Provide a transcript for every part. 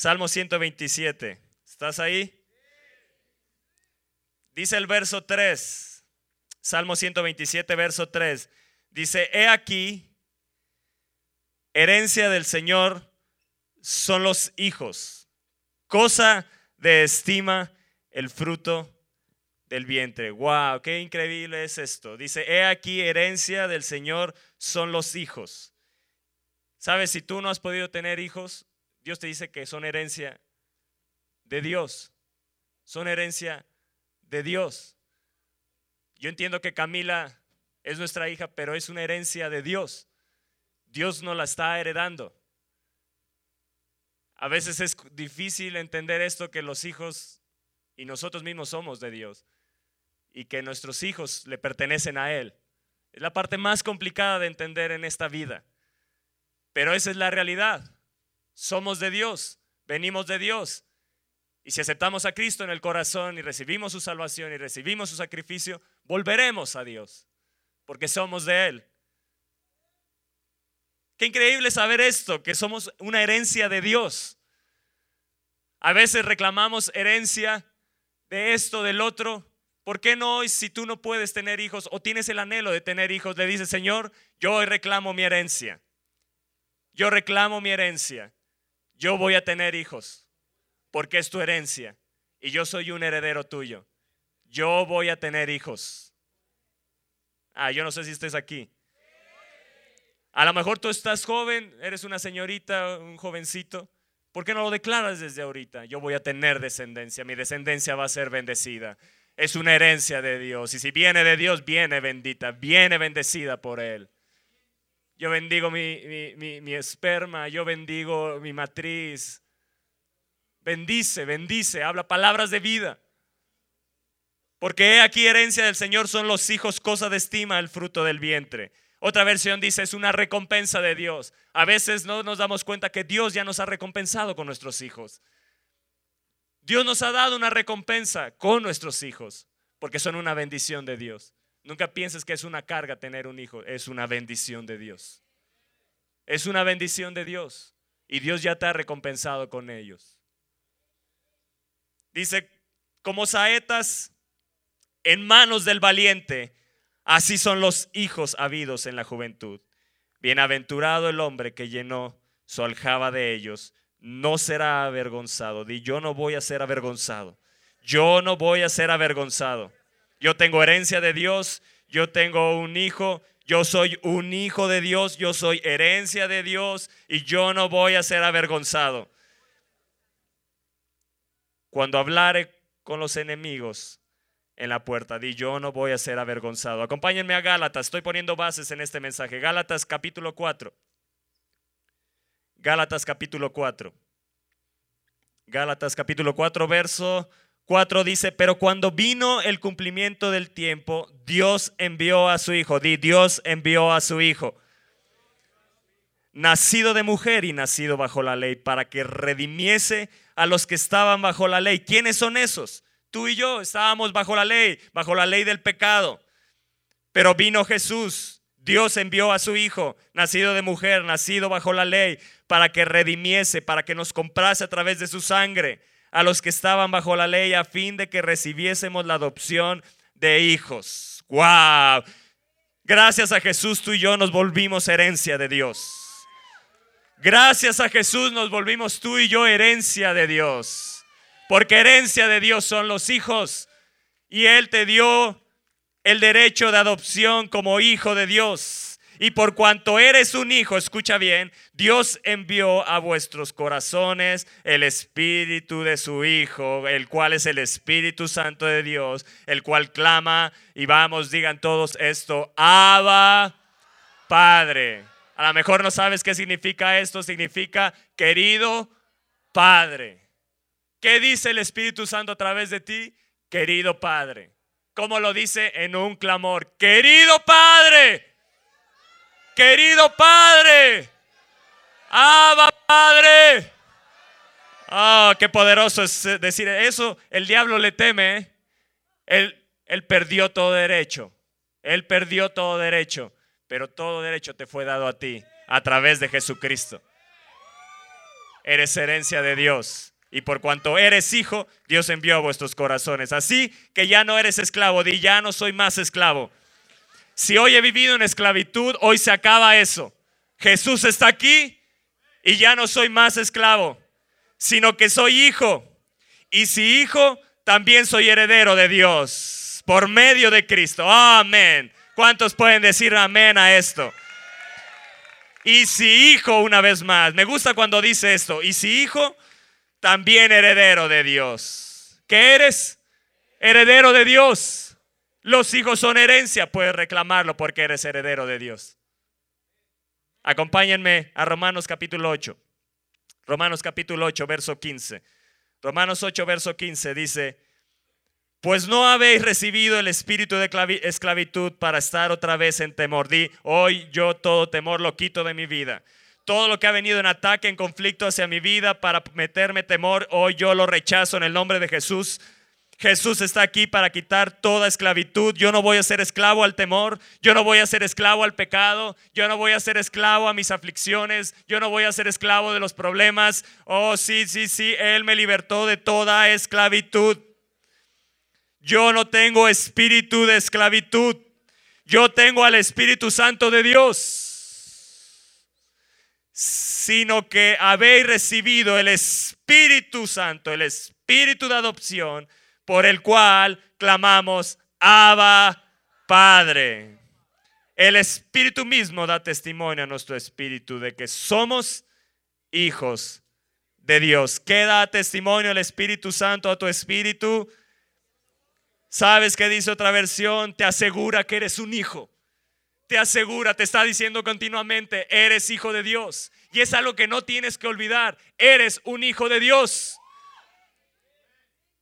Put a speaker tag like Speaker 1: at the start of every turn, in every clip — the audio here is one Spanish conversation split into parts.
Speaker 1: Salmo 127. ¿Estás ahí? Dice el verso 3. Salmo 127, verso 3. Dice, he aquí, herencia del Señor son los hijos, cosa de estima el fruto del vientre. ¡Wow! ¡Qué increíble es esto! Dice, he aquí, herencia del Señor son los hijos. ¿Sabes? Si tú no has podido tener hijos, Dios te dice que son herencia de Dios. Son herencia de Dios. Yo entiendo que Camila es nuestra hija, pero es una herencia de Dios. Dios no la está heredando. A veces es difícil entender esto que los hijos y nosotros mismos somos de Dios y que nuestros hijos le pertenecen a Él. Es la parte más complicada de entender en esta vida. Pero esa es la realidad. Somos de Dios, venimos de Dios. Y si aceptamos a Cristo en el corazón y recibimos su salvación y recibimos su sacrificio, volveremos a Dios, porque somos de Él. Qué increíble saber esto, que somos una herencia de Dios. A veces reclamamos herencia de esto, del otro. ¿Por qué no hoy si tú no puedes tener hijos o tienes el anhelo de tener hijos, le dices, Señor, yo hoy reclamo mi herencia? Yo reclamo mi herencia. Yo voy a tener hijos porque es tu herencia y yo soy un heredero tuyo. Yo voy a tener hijos. Ah, yo no sé si estés aquí. A lo mejor tú estás joven, eres una señorita, un jovencito. ¿Por qué no lo declaras desde ahorita? Yo voy a tener descendencia, mi descendencia va a ser bendecida. Es una herencia de Dios. Y si viene de Dios, viene bendita, viene bendecida por Él. Yo bendigo mi, esperma, yo bendigo mi matriz. Bendice, bendice, habla palabras de vida. Porque he aquí herencia del Señor son los hijos, cosa de estima, el fruto del vientre. Otra versión dice es una recompensa de Dios. A veces no nos damos cuenta que Dios ya nos ha recompensado con nuestros hijos. Dios nos ha dado una recompensa con nuestros hijos, porque son una bendición de Dios. Nunca pienses que es una carga tener un hijo, es una bendición de Dios. Es una bendición de Dios y Dios ya te ha recompensado con ellos. Dice, como saetas en manos del valiente, así son los hijos habidos en la juventud. Bienaventurado el hombre que llenó su aljaba de ellos, no será avergonzado. Di, yo no voy a ser avergonzado. Yo no voy a ser avergonzado. Yo tengo herencia de Dios, yo tengo un hijo, yo soy un hijo de Dios, yo soy herencia de Dios y yo no voy a ser avergonzado. Cuando hablare con los enemigos en la puerta, di yo no voy a ser avergonzado. Acompáñenme a Gálatas, estoy poniendo bases en este mensaje. Gálatas capítulo 4. Gálatas capítulo 4. Gálatas capítulo 4, verso 4 dice, pero cuando vino el cumplimiento del tiempo, Dios envió a su hijo. Di, Dios envió a su hijo. Nacido de mujer y nacido bajo la ley, para que redimiese a los que estaban bajo la ley. ¿Quiénes son esos? Tú y yo estábamos bajo la ley, bajo la ley del pecado. Pero vino Jesús, Dios envió a su Hijo, nacido de mujer, nacido bajo la ley, para que redimiese, para que nos comprase a través de su sangre a los que estaban bajo la ley a fin de que recibiésemos la adopción de hijos. ¡Wow! Gracias a Jesús tú y yo nos volvimos herencia de Dios. Gracias a Jesús nos volvimos tú y yo herencia de Dios. Porque herencia de Dios son los hijos. Y Él te dio el derecho de adopción como hijo de Dios. Y por cuanto eres un hijo, escucha bien, Dios envió a vuestros corazones el Espíritu de su Hijo, el cual es el Espíritu Santo de Dios, el cual clama, y vamos, digan todos esto, Abba, Padre. A lo mejor no sabes qué significa esto, significa querido Padre. ¿Qué dice el Espíritu Santo a través de ti? Querido Padre. ¿Cómo lo dice? En un clamor. Querido Padre. Querido Padre. Abba Padre. Ah, qué poderoso es decir eso. El diablo le teme. ¿eh? Él, él perdió todo derecho. Él perdió todo derecho. Pero todo derecho te fue dado a ti a través de Jesucristo. eres herencia de Dios. Y por cuanto eres hijo, Dios envió a vuestros corazones. Así que ya no eres esclavo, di ya no soy más esclavo. Si hoy he vivido en esclavitud, hoy se acaba eso. Jesús está aquí y ya no soy más esclavo, sino que soy hijo. Y si hijo, también soy heredero de Dios por medio de Cristo. Amén. ¿Cuántos pueden decir amén a esto? Y si hijo, una vez más, me gusta cuando dice esto, y si hijo, también heredero de Dios. ¿Qué eres? Heredero de Dios. Los hijos son herencia, puedes reclamarlo porque eres heredero de Dios. Acompáñenme a Romanos capítulo 8. Romanos capítulo 8, verso 15. Romanos 8, verso 15 dice, pues no habéis recibido el espíritu de esclavitud para estar otra vez en temor. Di, hoy yo todo temor lo quito de mi vida. Todo lo que ha venido en ataque, en conflicto hacia mi vida para meterme temor, hoy yo lo rechazo en el nombre de Jesús. Jesús está aquí para quitar toda esclavitud. Yo no voy a ser esclavo al temor, yo no voy a ser esclavo al pecado, yo no voy a ser esclavo a mis aflicciones, yo no voy a ser esclavo de los problemas. Oh, sí, sí, sí, Él me libertó de toda esclavitud. Yo no tengo espíritu de esclavitud, yo tengo al Espíritu Santo de Dios sino que habéis recibido el Espíritu Santo, el Espíritu de adopción, por el cual clamamos, Abba, Padre. El Espíritu mismo da testimonio a nuestro espíritu de que somos hijos de Dios. ¿Qué da testimonio el Espíritu Santo a tu espíritu? ¿Sabes qué dice otra versión? Te asegura que eres un hijo. Te asegura, te está diciendo continuamente, eres hijo de Dios. Y es algo que no tienes que olvidar. Eres un hijo de Dios.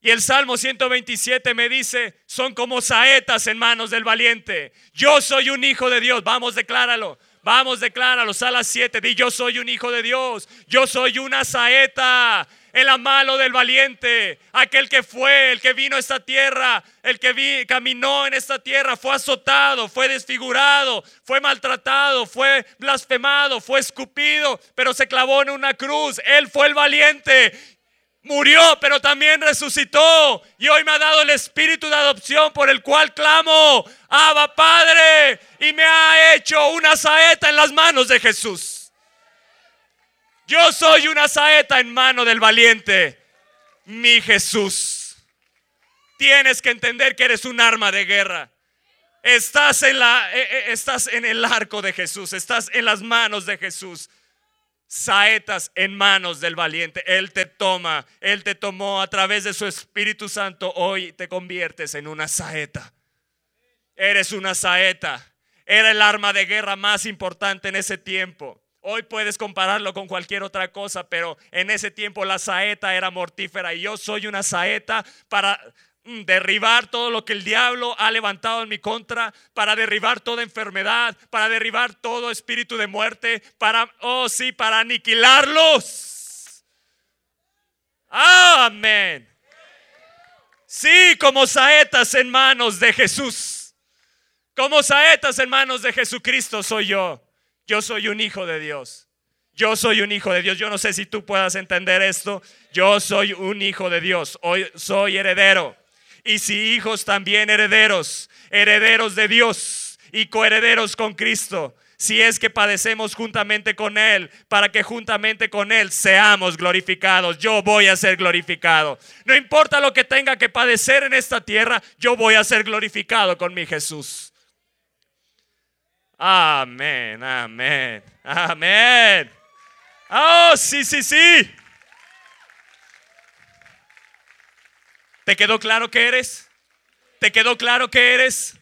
Speaker 1: Y el Salmo 127 me dice, son como saetas en manos del valiente. Yo soy un hijo de Dios. Vamos, decláralo. Vamos, decláralo. Sala 7, di yo soy un hijo de Dios. Yo soy una saeta en la mano del valiente. Aquel que fue, el que vino a esta tierra, el que vi, caminó en esta tierra, fue azotado, fue desfigurado, fue maltratado, fue blasfemado, fue escupido, pero se clavó en una cruz. Él fue el valiente murió, pero también resucitó. Y hoy me ha dado el espíritu de adopción por el cual clamo, Abba Padre, y me ha hecho una saeta en las manos de Jesús. Yo soy una saeta en mano del valiente, mi Jesús. Tienes que entender que eres un arma de guerra. Estás en, la, eh, eh, estás en el arco de Jesús, estás en las manos de Jesús saetas en manos del valiente. Él te toma, Él te tomó a través de su Espíritu Santo. Hoy te conviertes en una saeta. Eres una saeta. Era el arma de guerra más importante en ese tiempo. Hoy puedes compararlo con cualquier otra cosa, pero en ese tiempo la saeta era mortífera y yo soy una saeta para derribar todo lo que el diablo ha levantado en mi contra, para derribar toda enfermedad, para derribar todo espíritu de muerte, para, oh sí, para aniquilarlos. Amén. Sí, como saetas en manos de Jesús. Como saetas en manos de Jesucristo soy yo. Yo soy un hijo de Dios. Yo soy un hijo de Dios. Yo no sé si tú puedas entender esto. Yo soy un hijo de Dios. Hoy soy heredero y si hijos también herederos, herederos de Dios y coherederos con Cristo, si es que padecemos juntamente con Él, para que juntamente con Él seamos glorificados. Yo voy a ser glorificado. No importa lo que tenga que padecer en esta tierra, yo voy a ser glorificado con mi Jesús. Amén, amén, amén. Oh, sí, sí, sí. ¿Te quedó claro que eres? ¿Te quedó claro que eres?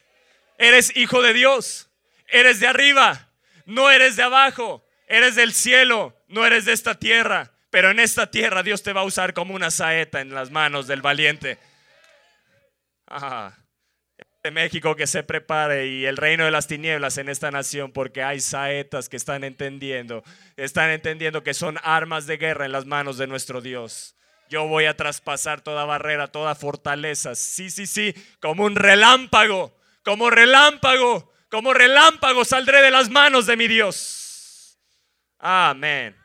Speaker 1: Eres hijo de Dios. Eres de arriba. No eres de abajo. Eres del cielo. No eres de esta tierra. Pero en esta tierra Dios te va a usar como una saeta en las manos del valiente. De México que se prepare y el reino de las tinieblas en esta nación porque hay saetas que están entendiendo, están entendiendo que son armas de guerra en las manos de nuestro Dios. Yo voy a traspasar toda barrera, toda fortaleza. Sí, sí, sí, como un relámpago, como relámpago, como relámpago saldré de las manos de mi Dios. Amén.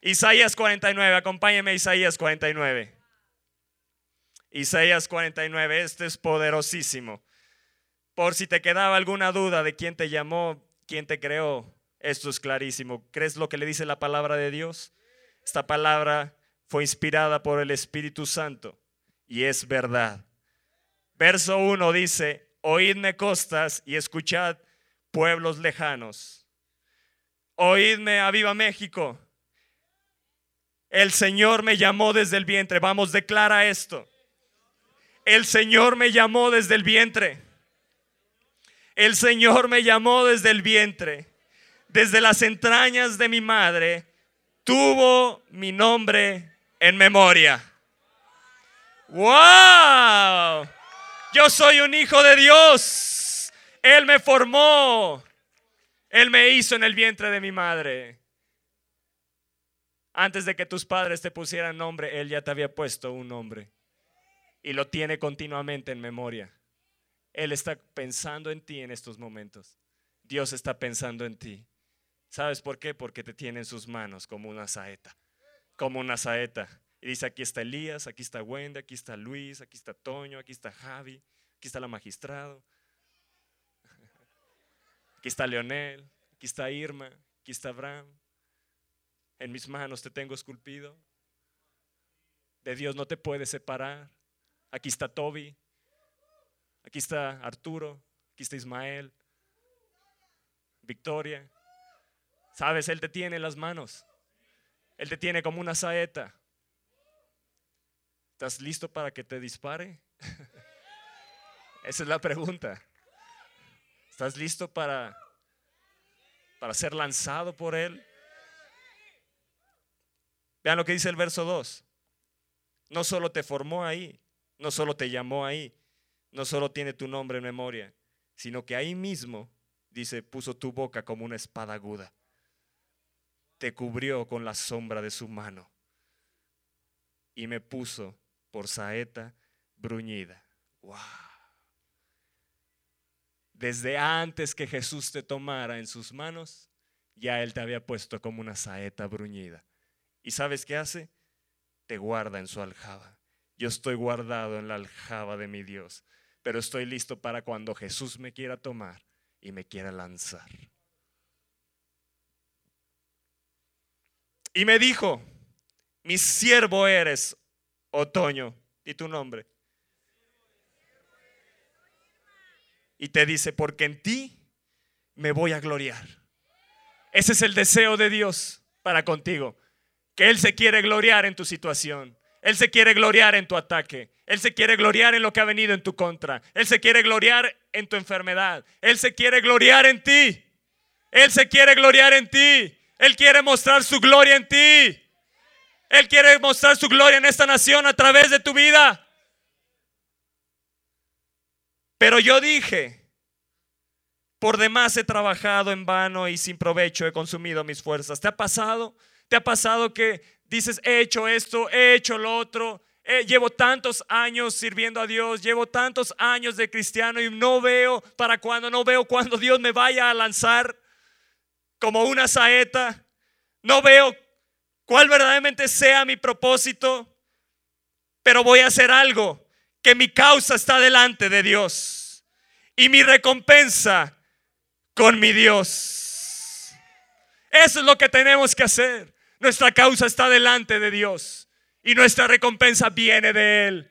Speaker 1: Isaías 49, acompáñeme a Isaías 49. Isaías 49, este es poderosísimo. Por si te quedaba alguna duda de quién te llamó, quién te creó, esto es clarísimo. ¿Crees lo que le dice la palabra de Dios? Esta palabra fue inspirada por el Espíritu Santo y es verdad. Verso 1 dice, oídme costas y escuchad pueblos lejanos. Oídme a viva México. El Señor me llamó desde el vientre. Vamos, declara esto. El Señor me llamó desde el vientre. El Señor me llamó desde el vientre. Desde las entrañas de mi madre tuvo mi nombre en memoria. ¡Wow! Yo soy un hijo de Dios. Él me formó. Él me hizo en el vientre de mi madre. Antes de que tus padres te pusieran nombre, Él ya te había puesto un nombre. Y lo tiene continuamente en memoria. Él está pensando en ti en estos momentos. Dios está pensando en ti. ¿Sabes por qué? Porque te tiene en sus manos como una saeta. Como una saeta. Y dice, aquí está Elías, aquí está Wendy, aquí está Luis, aquí está Toño, aquí está Javi, aquí está la magistrado. Aquí está Leonel, aquí está Irma, aquí está Abraham. En mis manos te tengo esculpido. De Dios no te puedes separar. Aquí está Toby, aquí está Arturo, aquí está Ismael, Victoria. Sabes, Él te tiene en las manos. Él te tiene como una saeta. ¿Estás listo para que te dispare? Esa es la pregunta. ¿Estás listo para, para ser lanzado por Él? Vean lo que dice el verso 2. No solo te formó ahí, no solo te llamó ahí, no solo tiene tu nombre en memoria, sino que ahí mismo, dice, puso tu boca como una espada aguda. Te cubrió con la sombra de su mano y me puso por saeta bruñida. Wow. Desde antes que Jesús te tomara en sus manos, ya Él te había puesto como una saeta bruñida. ¿Y sabes qué hace? Te guarda en su aljaba. Yo estoy guardado en la aljaba de mi Dios, pero estoy listo para cuando Jesús me quiera tomar y me quiera lanzar. Y me dijo, mi siervo eres, otoño, y tu nombre. Y te dice, porque en ti me voy a gloriar. Ese es el deseo de Dios para contigo. Que Él se quiere gloriar en tu situación. Él se quiere gloriar en tu ataque. Él se quiere gloriar en lo que ha venido en tu contra. Él se quiere gloriar en tu enfermedad. Él se quiere gloriar en ti. Él se quiere gloriar en ti. Él quiere mostrar su gloria en ti. Él quiere mostrar su gloria en esta nación a través de tu vida. Pero yo dije, por demás he trabajado en vano y sin provecho he consumido mis fuerzas. ¿Te ha pasado? ¿Te ha pasado que dices, he hecho esto, he hecho lo otro? llevo tantos años sirviendo a Dios, llevo tantos años de cristiano y no veo para cuando, no veo cuando Dios me vaya a lanzar como una saeta. No veo cuál verdaderamente sea mi propósito, pero voy a hacer algo, que mi causa está delante de Dios y mi recompensa con mi Dios. Eso es lo que tenemos que hacer. Nuestra causa está delante de Dios y nuestra recompensa viene de Él.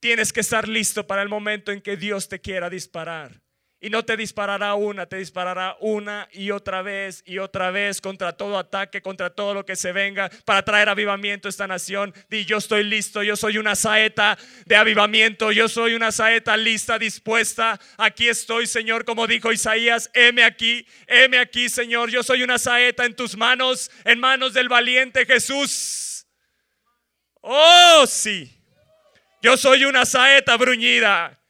Speaker 1: Tienes que estar listo para el momento en que Dios te quiera disparar. Y no te disparará una, te disparará una y otra vez y otra vez contra todo ataque, contra todo lo que se venga para traer avivamiento a esta nación. Di, yo estoy listo, yo soy una saeta de avivamiento, yo soy una saeta lista, dispuesta. Aquí estoy, Señor, como dijo Isaías, heme aquí, heme aquí, Señor. Yo soy una saeta en tus manos, en manos del valiente Jesús. Oh, sí. Yo soy una saeta bruñida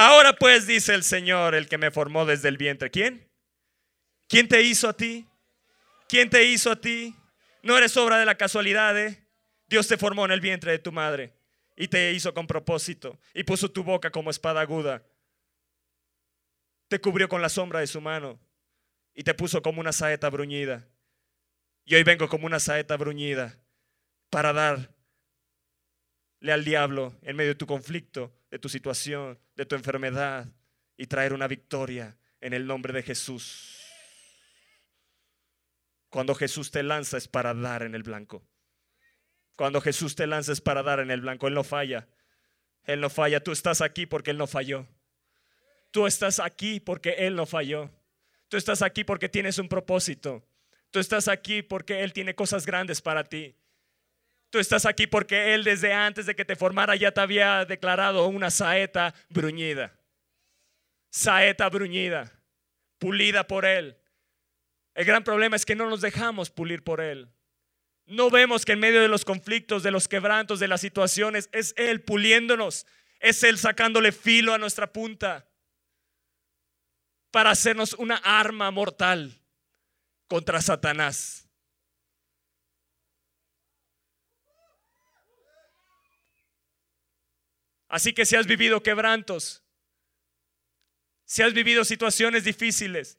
Speaker 1: Ahora pues dice el Señor, el que me formó desde el vientre. ¿Quién? ¿Quién te hizo a ti? ¿Quién te hizo a ti? No eres obra de la casualidad, ¿eh? Dios te formó en el vientre de tu madre. y te hizo con propósito y puso tu boca como espada aguda. Te cubrió con la sombra de su mano y te puso como una saeta bruñida. Y hoy vengo como una saeta bruñida para darle al diablo en medio de tu conflicto, de tu situación, de tu enfermedad y traer una victoria en el nombre de Jesús. Cuando Jesús te lanza es para dar en el blanco. Cuando Jesús te lanza es para dar en el blanco. Él no falla. Él no falla. Tú estás aquí porque Él no falló. Tú estás aquí porque Él no falló. Tú estás aquí porque tienes un propósito. Tú estás aquí porque Él tiene cosas grandes para ti. Tú estás aquí porque Él desde antes de que te formara ya te había declarado una saeta bruñida. Saeta bruñida, pulida por Él. El gran problema es que no nos dejamos pulir por Él. No vemos que en medio de los conflictos, de los quebrantos, de las situaciones, es Él puliéndonos, es Él sacándole filo a nuestra punta para hacernos una arma mortal contra Satanás. Así que si has vivido quebrantos, si has vivido situaciones difíciles,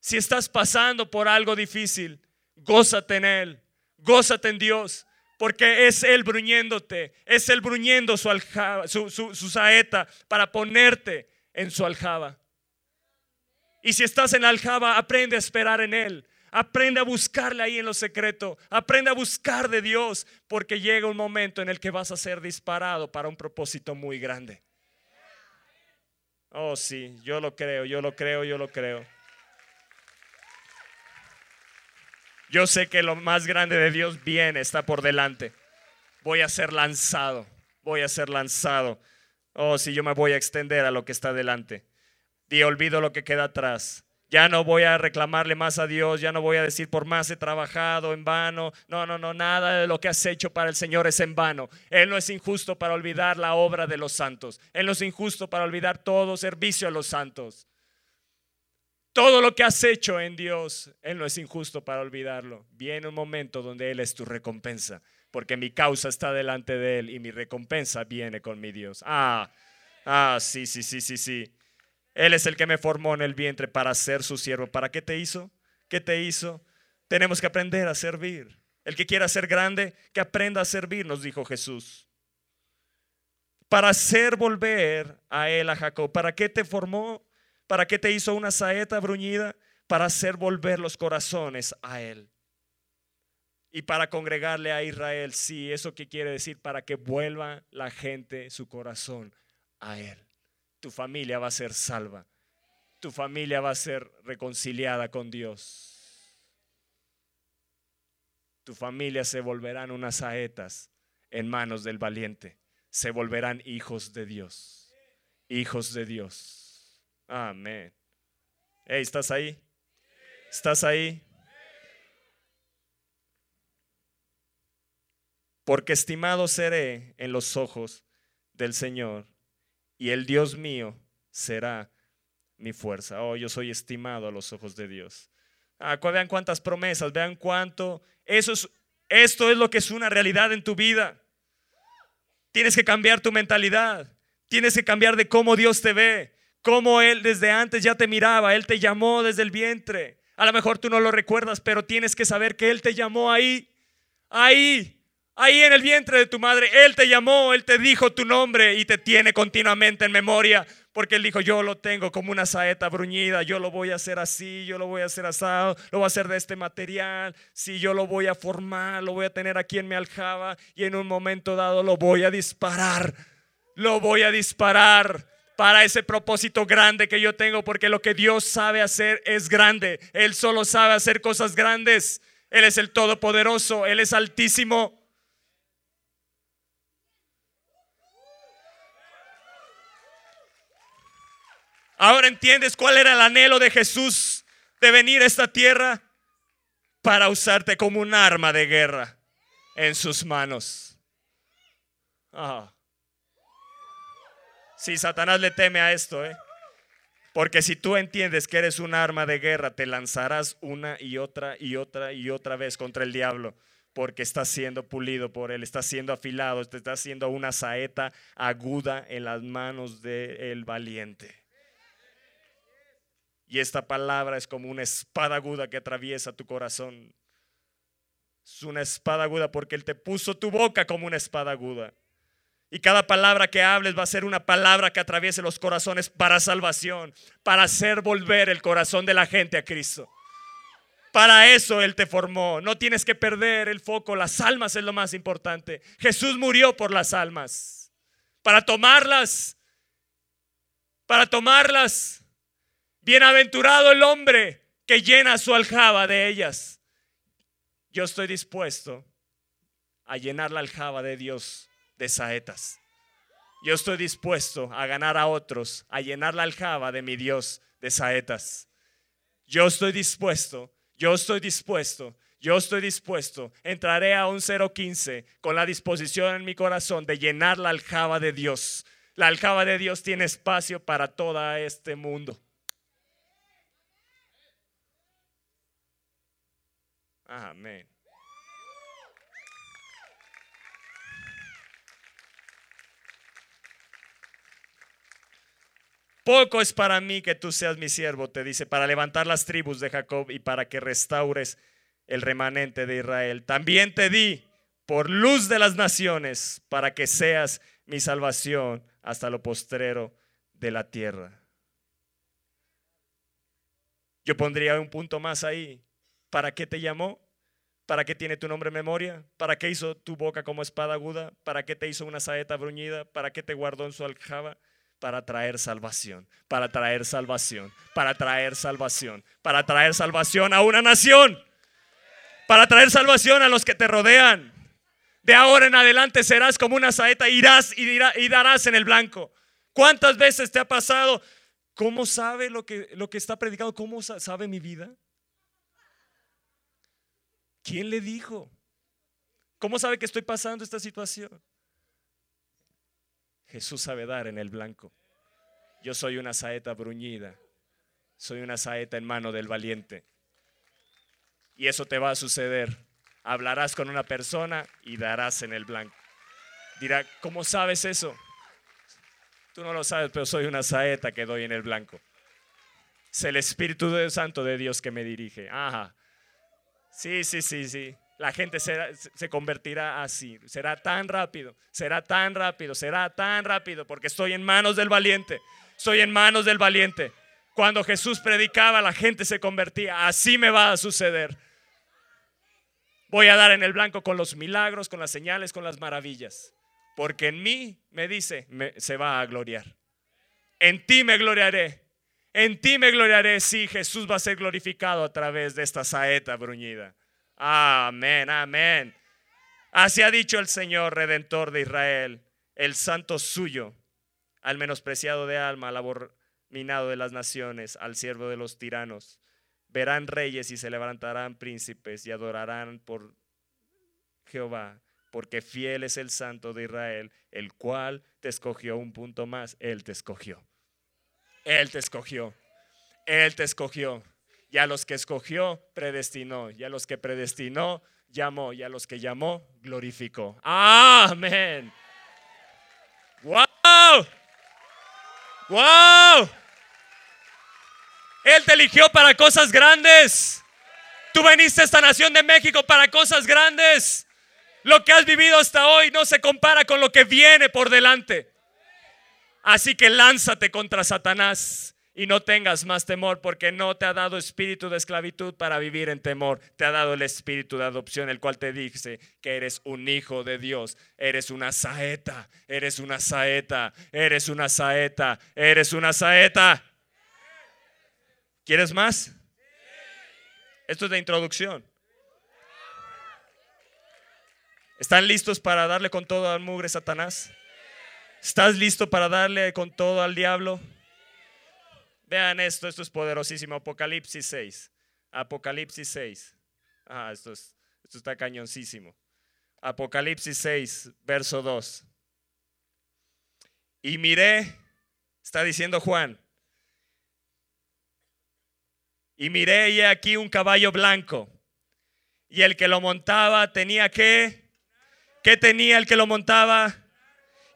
Speaker 1: si estás pasando por algo difícil, gózate en Él, gózate en Dios, porque es Él bruñéndote, es Él bruñendo su, aljaba, su, su saeta para ponerte en su aljaba. Y si estás en aljaba, aprende a esperar en Él. Aprende a buscarle ahí en lo secreto. Aprende a buscar de Dios porque llega un momento en el que vas a ser disparado para un propósito muy grande. Oh, sí, yo lo creo, yo lo creo, yo lo creo. Yo sé que lo más grande de Dios viene, está por delante. Voy a ser lanzado, voy a ser lanzado. Oh, si yo me voy a extender a lo que está delante. Y olvido lo que queda atrás. Ya no voy a reclamarle más a Dios, ya no voy a decir por más he trabajado en vano. No, no, no, nada de lo que has hecho para el Señor es en vano. Él no es injusto para olvidar la obra de los santos. Él no es injusto para olvidar todo servicio a los santos. Todo lo que has hecho en Dios, Él no es injusto para olvidarlo. Viene un momento donde Él es tu recompensa, porque mi causa está delante de Él y mi recompensa viene con mi Dios. Ah, ah, sí, sí, sí, sí, sí. Él es el que me formó en el vientre para ser su siervo. ¿Para qué te hizo? ¿Qué te hizo? Tenemos que aprender a servir. El que quiera ser grande, que aprenda a servir, nos dijo Jesús. Para hacer volver a Él a Jacob. ¿Para qué te formó? ¿Para qué te hizo una saeta bruñida? Para hacer volver los corazones a Él. Y para congregarle a Israel, sí, eso que quiere decir, para que vuelva la gente su corazón a Él. Tu familia va a ser salva. Tu familia va a ser reconciliada con Dios. Tu familia se volverán unas saetas en manos del valiente. Se volverán hijos de Dios. Hijos de Dios. Amén. Hey, ¿estás ahí? ¿Estás ahí? Porque estimado seré en los ojos del Señor y el Dios mío será mi fuerza. Oh, yo soy estimado a los ojos de Dios. Ah, vean cuántas promesas, vean cuánto. Eso es, esto es lo que es una realidad en tu vida. Tienes que cambiar tu mentalidad. Tienes que cambiar de cómo Dios te ve cómo Él desde antes ya te miraba, Él te llamó desde el vientre. A lo mejor tú no lo recuerdas, pero tienes que saber que Él te llamó ahí, ahí, ahí en el vientre de tu madre. Él te llamó, Él te dijo tu nombre y te tiene continuamente en memoria. Porque Él dijo, yo lo tengo como una saeta bruñida, yo lo voy a hacer así, yo lo voy a hacer asado, lo voy a hacer de este material, si yo lo voy a formar, lo voy a tener aquí en mi aljaba y en un momento dado lo voy a disparar, lo voy a disparar para ese propósito grande que yo tengo, porque lo que Dios sabe hacer es grande. Él solo sabe hacer cosas grandes. Él es el Todopoderoso, Él es altísimo. Ahora entiendes cuál era el anhelo de Jesús de venir a esta tierra para usarte como un arma de guerra en sus manos. Ah. Si Satanás le teme a esto, ¿eh? Porque si tú entiendes que eres un arma de guerra, te lanzarás una y otra y otra y otra vez contra el diablo. porque está siendo pulido por Él, está siendo afilado, te está haciendo una saeta aguda en las manos del valiente. Y esta palabra es como una espada aguda que atraviesa tu corazón. Es una espada aguda porque Él te puso tu boca como una espada aguda. Y cada palabra que hables va a ser una palabra que atraviese los corazones para salvación, para hacer volver el corazón de la gente a Cristo. Para eso Él te formó. No tienes que perder el foco. Las almas es lo más importante. Jesús murió por las almas. Para tomarlas. Para tomarlas. Bienaventurado el hombre que llena su aljaba de ellas. Yo estoy dispuesto a llenar la aljaba de Dios de saetas. Yo estoy dispuesto a ganar a otros, a llenar la aljaba de mi Dios de saetas. Yo estoy dispuesto, yo estoy dispuesto, yo estoy dispuesto. Entraré a un 015 con la disposición en mi corazón de llenar la aljaba de Dios. La aljaba de Dios tiene espacio para todo este mundo. Amén. Poco es para mí que tú seas mi siervo, te dice, para levantar las tribus de Jacob y para que restaures el remanente de Israel. También te di por luz de las naciones, para que seas mi salvación hasta lo postrero de la tierra. Yo pondría un punto más ahí. ¿Para qué te llamó? ¿Para qué tiene tu nombre en memoria? ¿Para qué hizo tu boca como espada aguda? ¿Para qué te hizo una saeta bruñida? ¿Para qué te guardó en su aljaba? para traer salvación, para traer salvación, para traer salvación, para traer salvación a una nación, para traer salvación a los que te rodean. De ahora en adelante serás como una saeta, irás y, y darás en el blanco. ¿Cuántas veces te ha pasado? ¿Cómo sabe lo que, lo que está predicando? ¿Cómo sabe mi vida? ¿Quién le dijo? ¿Cómo sabe que estoy pasando esta situación? Jesús sabe dar en el blanco. Yo soy una saeta bruñida. Soy una saeta en mano del valiente. Y eso te va a suceder. Hablarás con una persona y darás en el blanco. Dirá, ¿cómo sabes eso? Tú no lo sabes, pero soy una saeta que doy en el blanco. Es el Espíritu Santo de Dios que me dirige. Ajá. Sí, sí, sí, sí la gente se convertirá así. Será tan rápido, será tan rápido, será tan rápido, porque estoy en manos del valiente. Estoy en manos del valiente. Cuando Jesús predicaba, la gente se convertía. Así me va a suceder. Voy a dar en el blanco con los milagros, con las señales, con las maravillas. Porque en mí, me dice, se va a gloriar. En ti me gloriaré. En ti me gloriaré. Sí, Jesús va a ser glorificado a través de esta saeta bruñida. Amén, amén. Así ha dicho el Señor Redentor de Israel, el santo suyo, al menospreciado de alma, al abominado de las naciones, al siervo de los tiranos. Verán reyes y se levantarán príncipes y adorarán por Jehová, porque fiel es el santo de Israel, el cual te escogió un punto más, Él te escogió. Él te escogió. Él te escogió. Y a los que escogió, predestinó. Y a los que predestinó, llamó. Y a los que llamó, glorificó. Amén. ¡Wow! ¡Wow! Él te eligió para cosas grandes. Tú veniste a esta nación de México para cosas grandes. Lo que has vivido hasta hoy no se compara con lo que viene por delante. Así que lánzate contra Satanás y no tengas más temor porque no te ha dado espíritu de esclavitud para vivir en temor. Te ha dado el espíritu de adopción, el cual te dice que eres un hijo de Dios. Eres una saeta, eres una saeta, eres una saeta, eres una saeta. ¿Quieres más? Esto es de introducción. ¿Están listos para darle con todo al mugre Satanás? ¿Estás listo para darle con todo al diablo? Vean esto, esto es poderosísimo. Apocalipsis 6. Apocalipsis 6. Ah, esto, es, esto está cañoncísimo. Apocalipsis 6, verso 2. Y miré, está diciendo Juan, y miré y aquí un caballo blanco, Y el que lo montaba tenía que... ¿Qué tenía el que lo montaba?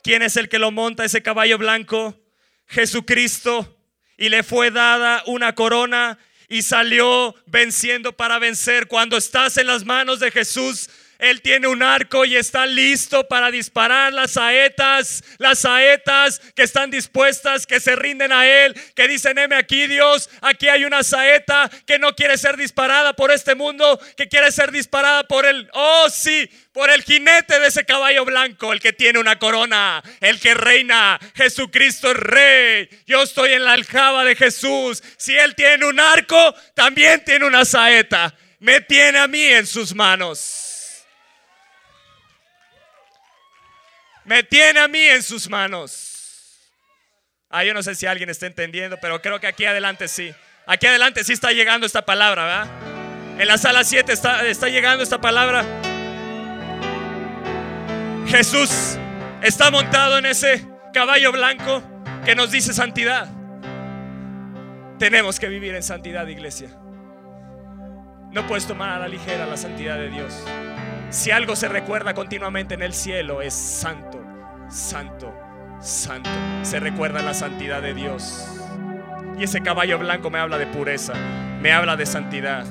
Speaker 1: ¿Quién es el que lo monta ese caballo blanco? Jesucristo. Y le fue dada una corona y salió venciendo para vencer. Cuando estás en las manos de Jesús, él tiene un arco y está listo para disparar las saetas, las saetas que están dispuestas, que se rinden a Él, que dicen, heme aquí Dios, aquí hay una saeta que no quiere ser disparada por este mundo, que quiere ser disparada por el, oh sí, por el jinete de ese caballo blanco, el que tiene una corona, el que reina. Jesucristo es rey. Yo estoy en la aljaba de Jesús. Si Él tiene un arco, también tiene una saeta. Me tiene a mí en sus manos. Me tiene a mí en sus manos. Ah, yo no sé si alguien está entendiendo, pero creo que aquí adelante sí. Aquí adelante sí está llegando esta palabra, ¿verdad? En la sala 7 está, está llegando esta palabra. Jesús está montado en ese caballo blanco que nos dice santidad. Tenemos que vivir en santidad, iglesia. No puedes tomar a la ligera la santidad de Dios. Si algo se recuerda continuamente en el cielo es santo, santo, santo. Se recuerda la santidad de Dios. Y ese caballo blanco me habla de pureza, me habla de santidad.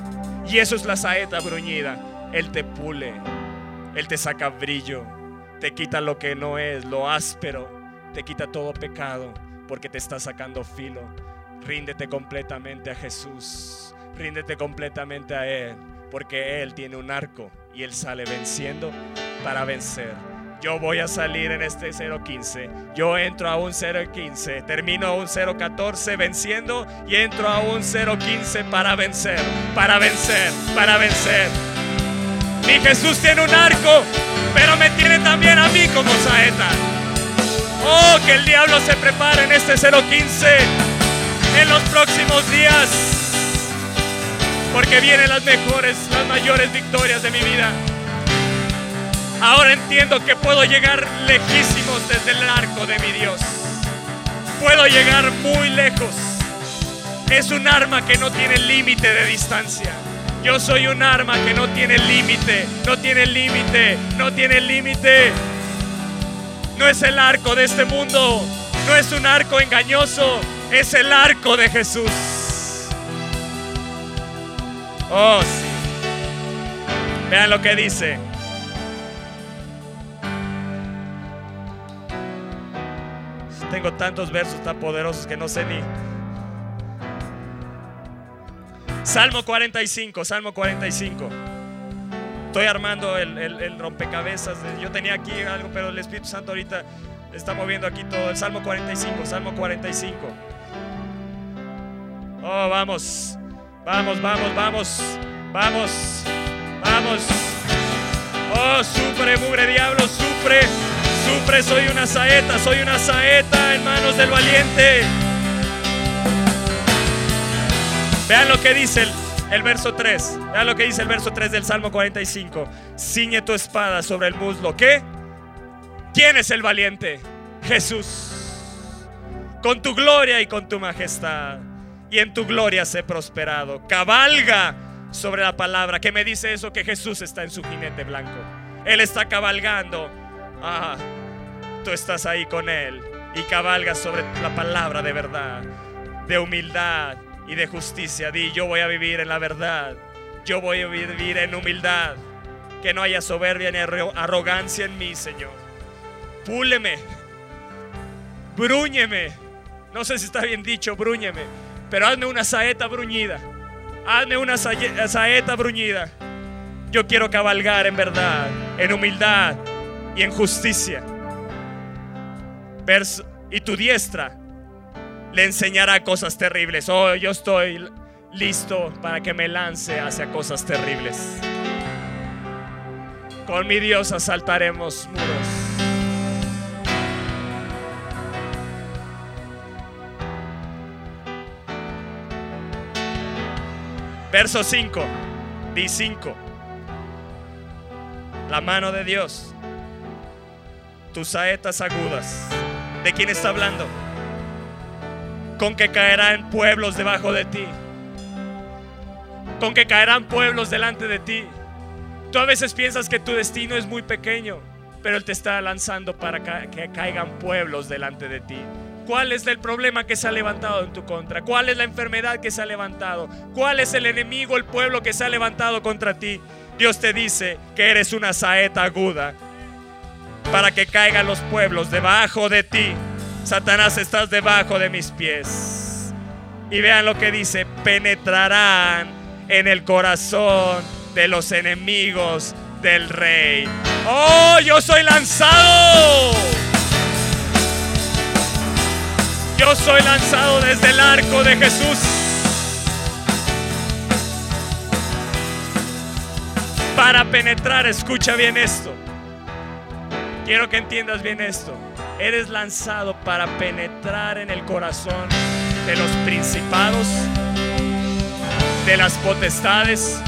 Speaker 1: Y eso es la saeta bruñida. Él te pule, Él te saca brillo, te quita lo que no es, lo áspero, te quita todo pecado, porque te está sacando filo. Ríndete completamente a Jesús, ríndete completamente a Él, porque Él tiene un arco y Él sale venciendo para vencer. Yo voy a salir en este 0.15. Yo entro a un 0.15. Termino a un 0.14 venciendo y entro a un 0.15 para vencer, para vencer, para vencer. Mi Jesús tiene un arco, pero me tiene también a mí como saeta. Oh, que el diablo se prepare en este 0.15 en los próximos días porque vienen las mejores, las mayores victorias de mi vida. Ahora entiendo que puedo llegar lejísimos desde el arco de mi Dios. Puedo llegar muy lejos. Es un arma que no tiene límite de distancia. Yo soy un arma que no tiene límite, no tiene límite, no tiene límite. No es el arco de este mundo, no es un arco engañoso, es el arco de Jesús. Oh, sí. Vean lo que dice. Tengo tantos versos tan poderosos que no sé ni. Salmo 45, Salmo 45. Estoy armando el, rompecabezas. Yo tenía aquí algo, pero el Espíritu Santo ahorita está moviendo aquí todo. El Salmo 45, Salmo 45. Oh, vamos. Vamos, vamos, vamos. Vamos. Vamos. Oh, sufre, mugre diablo, sufre. Sufre, soy una saeta, soy una saeta en manos del valiente. Vean lo que dice el, verso 3. Vean lo que dice el verso 3 del Salmo 45. Ciñe tu espada sobre el muslo. ¿Qué? ¿Quién es el valiente? Jesús. Con tu gloria y con tu majestad y en tu gloria sé prosperado. Cabalga sobre la palabra. que me dice eso? Que Jesús está en su jinete blanco. Él está cabalgando. Ah, tú estás ahí con Él y cabalgas sobre la palabra de verdad, de humildad y de justicia. Di, yo voy a vivir en la verdad. Yo voy a vivir en humildad. Que no haya soberbia ni arrogancia en mí, Señor. Púleme. Brúñeme. No sé si está bien dicho, brúñeme pero hazme una saeta bruñida. Hazme una saeta bruñida. Yo quiero cabalgar en verdad, en humildad y en justicia. Y tu diestra le enseñará cosas terribles. Oh, yo estoy listo para que me lance hacia cosas terribles. Con mi Dios asaltaremos muros. Verso 5, di 5. La mano de Dios, tus saetas agudas. ¿De quién está hablando? Con que caerán pueblos debajo de ti. Con que caerán pueblos delante de ti. Tú a veces piensas que tu destino es muy pequeño, pero Él te está lanzando para que caigan pueblos delante de ti. ¿Cuál es el problema que se ha levantado en tu contra? ¿Cuál es la enfermedad que se ha levantado? ¿Cuál es el enemigo, el pueblo que se ha levantado contra ti? Dios te dice que eres una saeta aguda para que caigan los pueblos debajo de ti. Satanás, estás debajo de mis pies. Y vean lo que dice, penetrarán en el corazón de los enemigos del rey. Oh, yo soy lanzado. Yo soy lanzado desde el arco de Jesús. Para penetrar, escucha bien esto. Quiero que entiendas bien esto. Eres lanzado para penetrar en el corazón de los principados, de las potestades,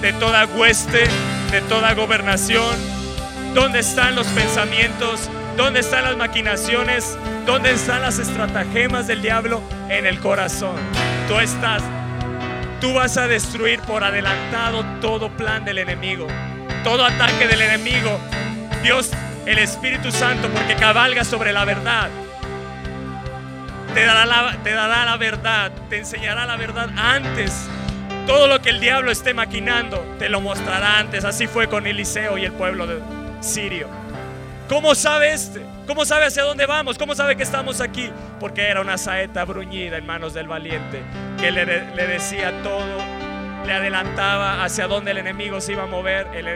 Speaker 1: de toda hueste, de toda gobernación. ¿Dónde están los pensamientos? ¿Dónde están las maquinaciones? ¿Dónde están las estratagemas del diablo? En el corazón. Tú estás, tú vas a destruir por adelantado todo plan del enemigo, todo ataque del enemigo. Dios, el Espíritu Santo, porque cabalga sobre la verdad, te dará la, verdad, te enseñará la verdad antes. Todo lo que el diablo esté maquinando, te lo mostrará antes. Así fue con Eliseo y el pueblo de Sirio. ¿Cómo sabe este? ¿Cómo sabe hacia dónde vamos? ¿Cómo sabe que estamos aquí? Porque era una saeta bruñida en manos del valiente que le, decía todo, le adelantaba hacia dónde el enemigo se iba a mover. El,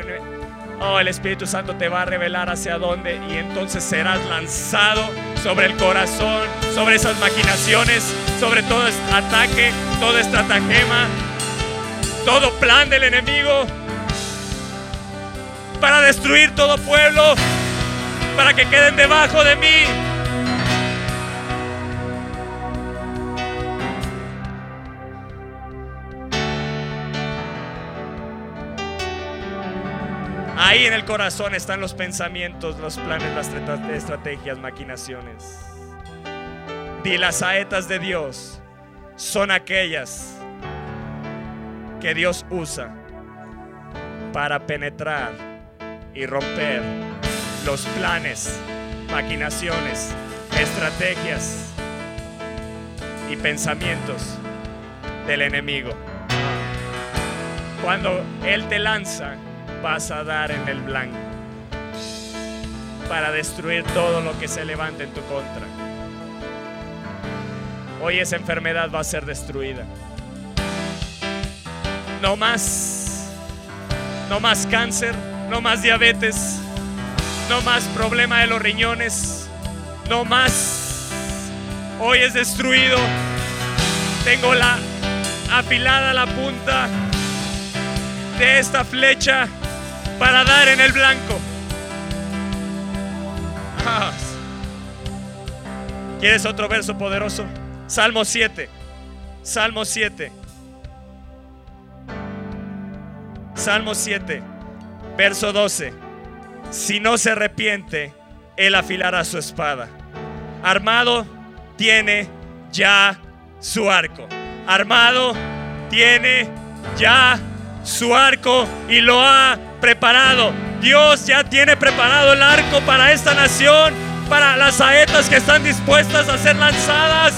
Speaker 1: oh, el Espíritu Santo te va a revelar hacia dónde y entonces serás lanzado sobre el corazón, sobre esas maquinaciones, sobre todo este ataque, todo estratagema, todo plan del enemigo para destruir todo pueblo para que queden debajo de mí. Ahí en el corazón están los pensamientos, los planes, las estrategias, maquinaciones. Y las saetas de Dios son aquellas que Dios usa para penetrar y romper los planes, maquinaciones, estrategias y pensamientos del enemigo. Cuando Él te lanza, vas a dar en el blanco para destruir todo lo que se levante en tu contra. Hoy esa enfermedad va a ser destruida. No más, no más cáncer, no más diabetes, no más problema de los riñones. No más. Hoy es destruido. Tengo la afilada la punta de esta flecha para dar en el blanco. ¿Quieres otro verso poderoso? Salmo 7. Salmo 7. Salmo 7, verso 12 si no se arrepiente, él afilará su espada. Armado tiene ya su arco. Armado tiene ya su arco y lo ha preparado. Dios ya tiene preparado el arco para esta nación, para las saetas que están dispuestas a ser lanzadas.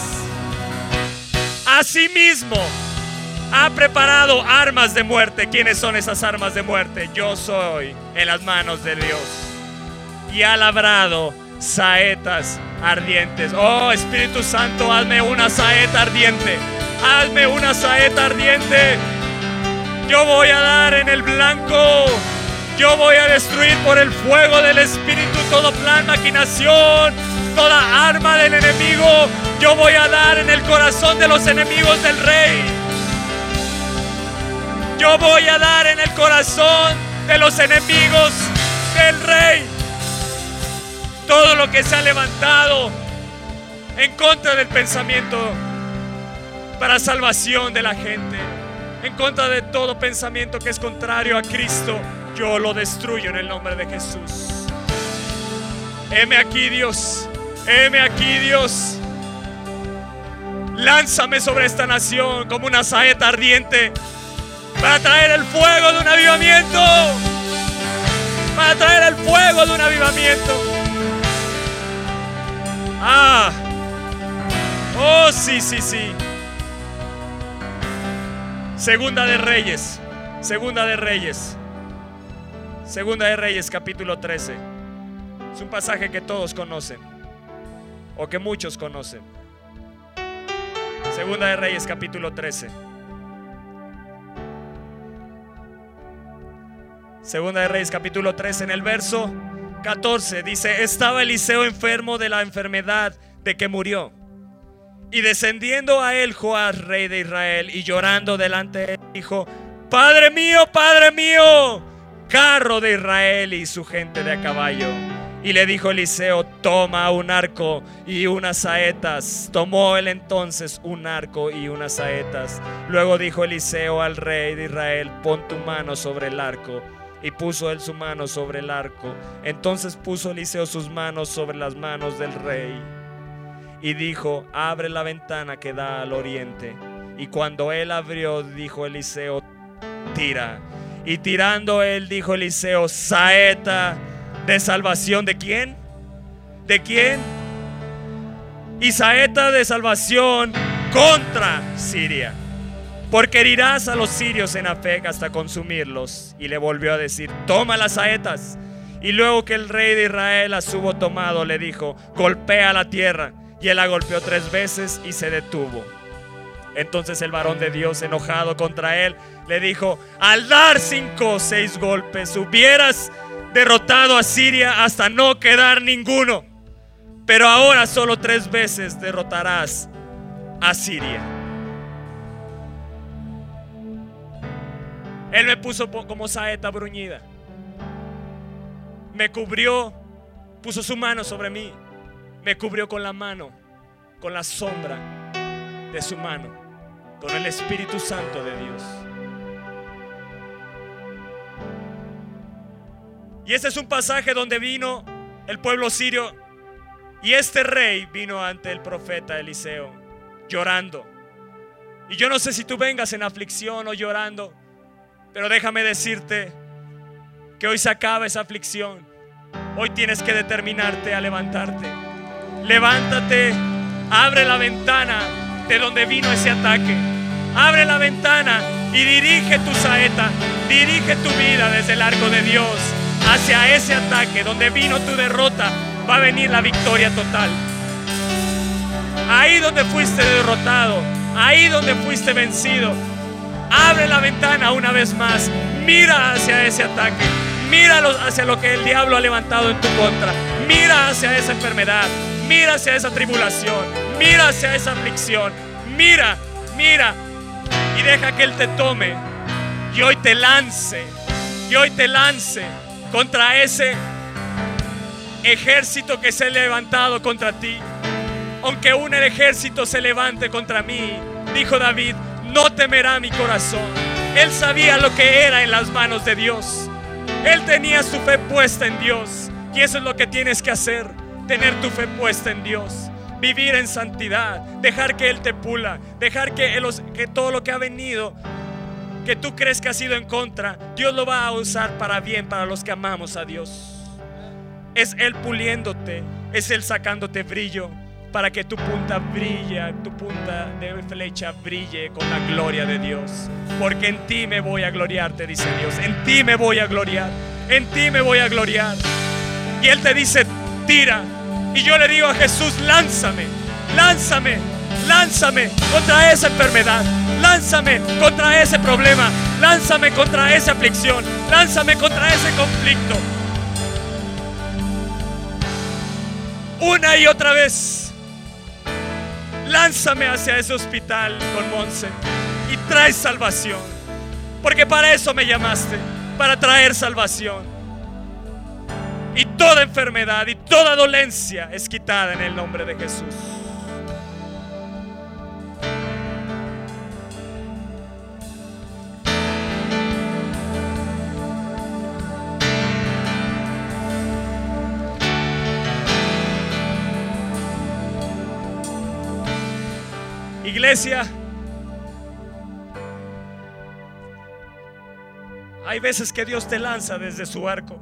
Speaker 1: Asimismo, ha preparado armas de muerte. ¿Quiénes son esas armas de muerte? Yo soy en las manos de Dios. Y ha labrado saetas ardientes. Oh Espíritu Santo, hazme una saeta ardiente. Hazme una saeta ardiente. Yo voy a dar en el blanco. Yo voy a destruir por el fuego del Espíritu todo plan, maquinación, toda arma del enemigo. Yo voy a dar en el corazón de los enemigos del rey. Yo voy a dar en el corazón de los enemigos del rey todo lo que se ha levantado en contra del pensamiento para salvación de la gente, en contra de todo pensamiento que es contrario a Cristo, yo lo destruyo en el nombre de Jesús. Heme aquí Dios, heme aquí Dios. Lánzame sobre esta nación como una saeta ardiente para traer el fuego de un avivamiento. para traer el fuego de un avivamiento. Ah, oh, sí, sí, sí. Segunda de Reyes, Segunda de Reyes, Segunda de Reyes, capítulo 13. Es un pasaje que todos conocen, o que muchos conocen. Segunda de Reyes, capítulo 13. Segunda de Reyes capítulo 3 en el verso 14 dice, estaba Eliseo enfermo de la enfermedad de que murió. Y descendiendo a él Joás, rey de Israel, y llorando delante de él, dijo, Padre mío, Padre mío, carro de Israel y su gente de a caballo. Y le dijo Eliseo, toma un arco y unas saetas. Tomó él entonces un arco y unas saetas. Luego dijo Eliseo al rey de Israel, pon tu mano sobre el arco y puso él su mano sobre el arco. Entonces puso Eliseo sus manos sobre las manos del rey y dijo, abre la ventana que da al oriente. Y cuando él abrió, dijo Eliseo, tira. Y tirando él, dijo Eliseo, saeta de salvación. ¿De quién? ¿De quién? Y saeta de salvación contra Siria porque herirás a los sirios en Afec hasta consumirlos. Y le volvió a decir, toma las saetas. Y luego que el rey de Israel las hubo tomado, le dijo, golpea la tierra. Y él la golpeó tres veces y se detuvo. Entonces el varón de Dios, enojado contra él, le dijo, al dar cinco o seis golpes, hubieras derrotado a Siria hasta no quedar ninguno. Pero ahora solo tres veces derrotarás a Siria. Él me puso como saeta bruñida. Me cubrió, puso su mano sobre mí. Me cubrió con la mano, con la sombra de su mano, con el Espíritu Santo de Dios. Y este es un pasaje donde vino el pueblo sirio y este rey vino ante el profeta Eliseo llorando. Y yo no sé si tú vengas en aflicción o llorando. Pero déjame decirte que hoy se acaba esa aflicción. Hoy tienes que determinarte a levantarte. Levántate, abre la ventana de donde vino ese ataque. Abre la ventana y dirige tu saeta, dirige tu vida desde el arco de Dios hacia ese ataque donde vino tu derrota. Va a venir la victoria total. Ahí donde fuiste derrotado, ahí donde fuiste vencido, Abre la ventana una vez más. Mira hacia ese ataque. Mira hacia lo que el diablo ha levantado en tu contra. Mira hacia esa enfermedad. Mira hacia esa tribulación. Mira hacia esa aflicción. Mira, mira. Y deja que Él te tome. Y hoy te lance. Y hoy te lance contra ese ejército que se ha levantado contra ti. Aunque un ejército se levante contra mí, dijo David, no temerá mi corazón. Él sabía lo que era en las manos de Dios. Él tenía su fe puesta en Dios. Y eso es lo que tienes que hacer, tener tu fe puesta en Dios. Vivir en santidad, dejar que Él te pula, dejar que, que todo lo que ha venido, que tú crees que ha sido en contra, Dios lo va a usar para bien para los que amamos a Dios. Es Él puliéndote, es Él sacándote brillo, para que tu punta brille, tu punta de flecha brille con la gloria de Dios. Porque en ti me voy a gloriar, te dice Dios. En ti me voy a gloriar. En ti me voy a gloriar. Y Él te dice, tira. Y yo le digo a Jesús, lánzame, lánzame, lánzame contra esa enfermedad. Lánzame contra ese problema. Lánzame contra esa aflicción. Lánzame contra ese conflicto. Una y otra vez lánzame hacia ese hospital con Monse y trae salvación. Porque para eso me llamaste, para traer salvación. Y toda enfermedad y toda dolencia es quitada en el nombre de Jesús. Iglesia, hay veces que Dios te lanza desde su arco.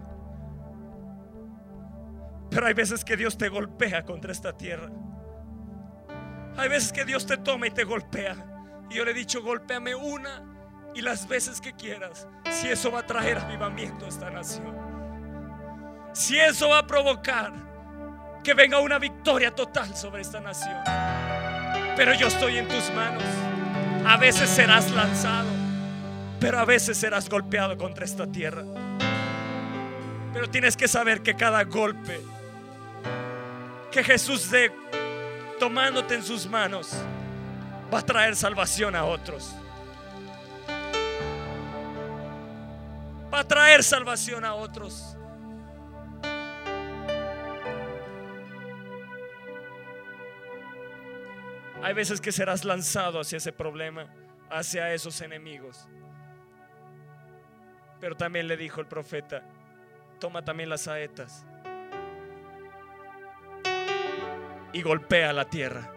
Speaker 1: Pero hay veces que Dios te golpea contra esta tierra. Hay veces que Dios te toma y te golpea. Y yo le he dicho, golpéame una y las veces que quieras. Si eso va a traer avivamiento a esta nación. Si eso va a provocar que venga una victoria total sobre esta nación. Pero yo estoy en tus manos. A veces serás lanzado, pero a veces serás golpeado contra esta tierra. Pero tienes que saber que cada golpe que Jesús dé tomándote en sus manos va a traer salvación a otros. Va a traer salvación a otros. Hay veces que serás lanzado hacia ese problema, hacia esos enemigos. Pero también le dijo el profeta, toma también las saetas y golpea la tierra.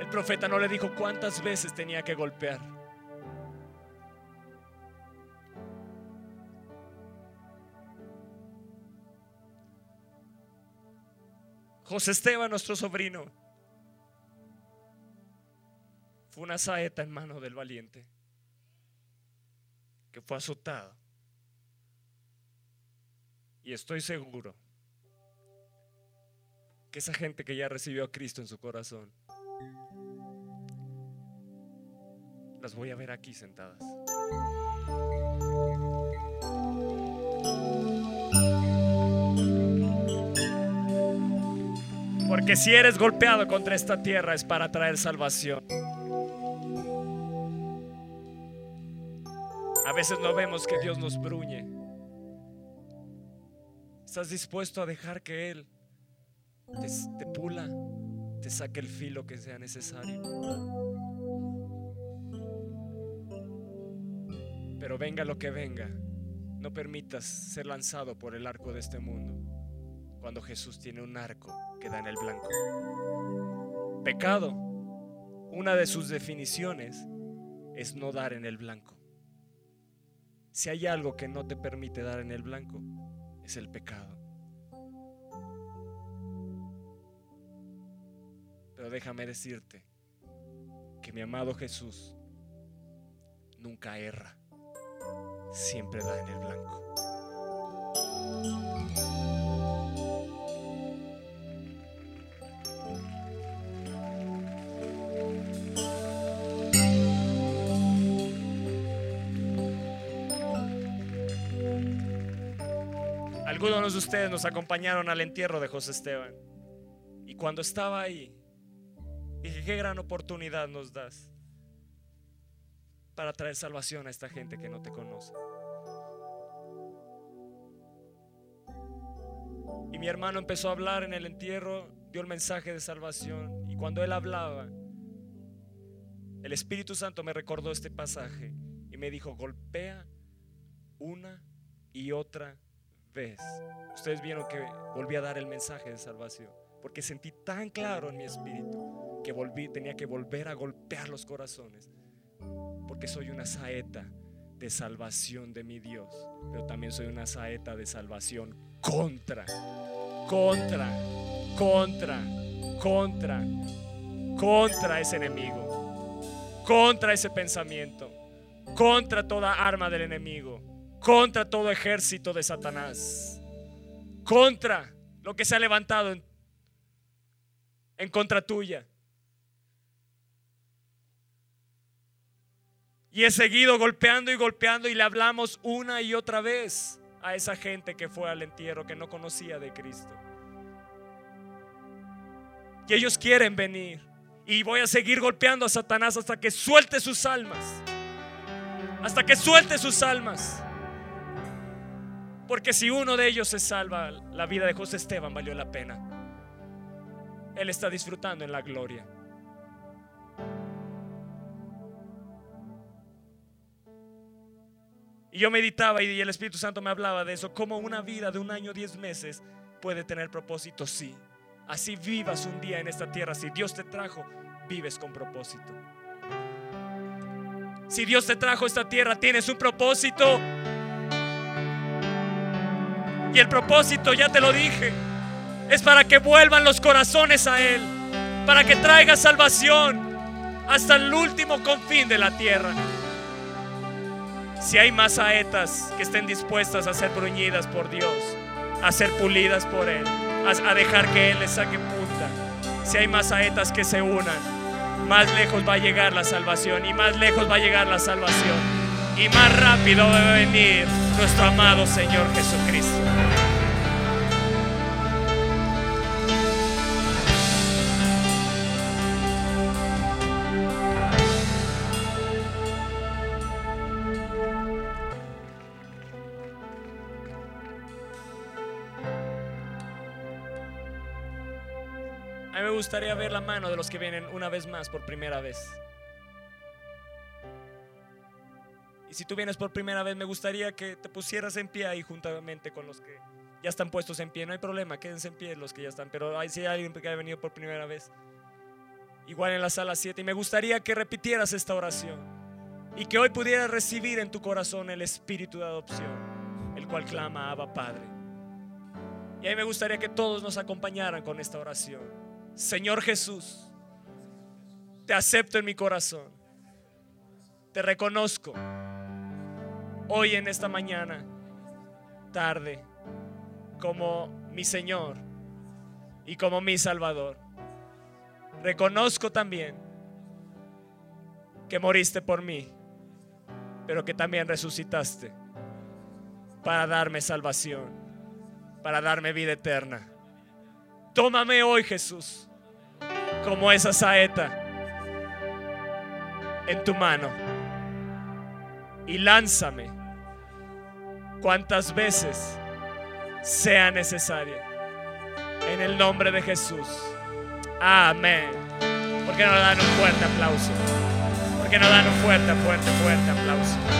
Speaker 1: El profeta no le dijo cuántas veces tenía que golpear. José Esteban, nuestro sobrino, fue una saeta en mano del valiente que fue azotado. Y estoy seguro que esa gente que ya recibió a Cristo en su corazón, las voy a ver aquí sentadas. Porque si eres golpeado contra esta tierra es para traer salvación. A veces no vemos que Dios nos bruñe. ¿Estás dispuesto a dejar que Él te, pula, te saque el filo que sea necesario? Pero venga lo que venga, no permitas ser lanzado por el arco de este mundo cuando Jesús tiene un arco que da en el blanco. Pecado, una de sus definiciones es no dar en el blanco. Si hay algo que no te permite dar en el blanco, es el pecado. Pero déjame decirte que mi amado Jesús nunca erra, siempre da en el blanco. Algunos de ustedes nos acompañaron al entierro de José Esteban. Y cuando estaba ahí, dije, qué gran oportunidad nos das para traer salvación a esta gente que no te conoce. Y mi hermano empezó a hablar en el entierro, dio el mensaje de salvación. Y cuando él hablaba, el Espíritu Santo me recordó este pasaje y me dijo, golpea una y otra vez. Ustedes vieron que volví a dar el mensaje de salvación, porque sentí tan claro en mi espíritu que volví, tenía que volver a golpear los corazones, porque soy una saeta de salvación de mi Dios, pero también soy una saeta de salvación contra, contra, contra, contra, contra ese enemigo, contra ese pensamiento, contra toda arma del enemigo contra todo ejército de Satanás, contra lo que se ha levantado en, contra tuya. Y he seguido golpeando y golpeando y le hablamos una y otra vez a esa gente que fue al entierro, que no conocía de Cristo. Que ellos quieren venir. Y voy a seguir golpeando a Satanás hasta que suelte sus almas. Hasta que suelte sus almas. Porque si uno de ellos se salva, la vida de José Esteban valió la pena. Él está disfrutando en la gloria. Y yo meditaba y el Espíritu Santo me hablaba de eso, como una vida de un año, diez meses puede tener propósito, sí. Así vivas un día en esta tierra, si Dios te trajo, vives con propósito. Si Dios te trajo esta tierra, tienes un propósito. Y el propósito, ya te lo dije, es para que vuelvan los corazones a Él, para que traiga salvación hasta el último confín de la tierra. Si hay más saetas que estén dispuestas a ser bruñidas por Dios, a ser pulidas por Él, a dejar que Él les saque punta, si hay más saetas que se unan, más lejos va a llegar la salvación y más lejos va a llegar la salvación y más rápido va a venir nuestro amado Señor Jesucristo. Gustaría ver la mano de los que vienen una vez más por primera vez. Y si tú vienes por primera vez, me gustaría que te pusieras en pie ahí juntamente con los que ya están puestos en pie. No hay problema, quédense en pie los que ya están. Pero si hay alguien que ha venido por primera vez, igual en la sala 7. Y me gustaría que repitieras esta oración. Y que hoy pudieras recibir en tu corazón el espíritu de adopción, el cual clama Abba Padre. Y ahí me gustaría que todos nos acompañaran con esta oración. Señor Jesús, te acepto en mi corazón. Te reconozco hoy en esta mañana, tarde, como mi Señor y como mi Salvador. Reconozco también que moriste por mí, pero que también resucitaste para darme salvación, para darme vida eterna. Tómame hoy, Jesús como esa saeta en tu mano y lánzame cuantas veces sea necesaria. En el nombre de Jesús. Amén. ¿Por qué no dan un fuerte aplauso? ¿Por qué no dan un fuerte, fuerte, fuerte aplauso?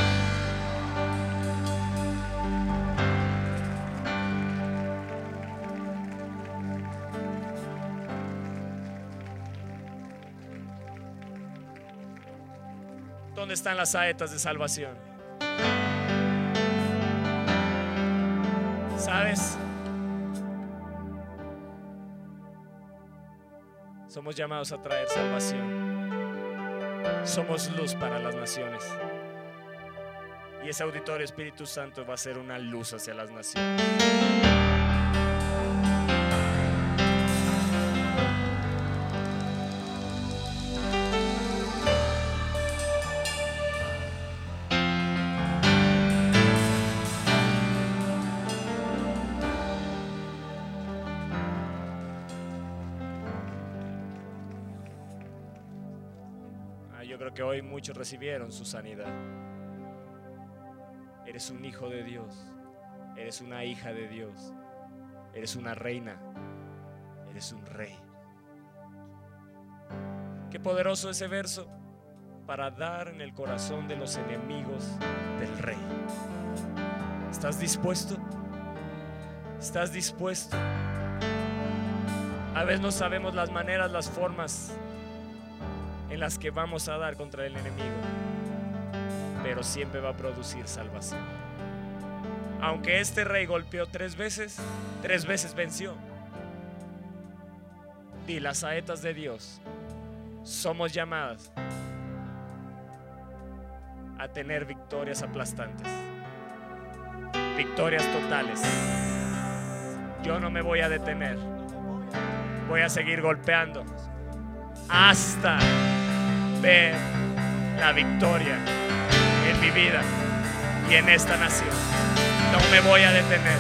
Speaker 1: Están las saetas de salvación? ¿Sabes? Somos llamados a traer salvación. Somos luz para las naciones. Y ese auditorio Espíritu Santo va a ser una luz hacia las naciones. Que hoy muchos recibieron su sanidad. Eres un hijo de Dios, eres una hija de Dios, eres una reina, eres un rey. Qué poderoso ese verso para dar en el corazón de los enemigos del rey. ¿Estás dispuesto? ¿Estás dispuesto? A veces no sabemos las maneras, las formas las que vamos a dar contra el enemigo, pero siempre va a producir salvación. Aunque este rey golpeó tres veces, tres veces venció. Y las saetas de Dios somos llamadas a tener victorias aplastantes, victorias totales. Yo no me voy a detener, voy a seguir golpeando hasta ver la victoria en mi vida y en esta nación. No me voy a detener.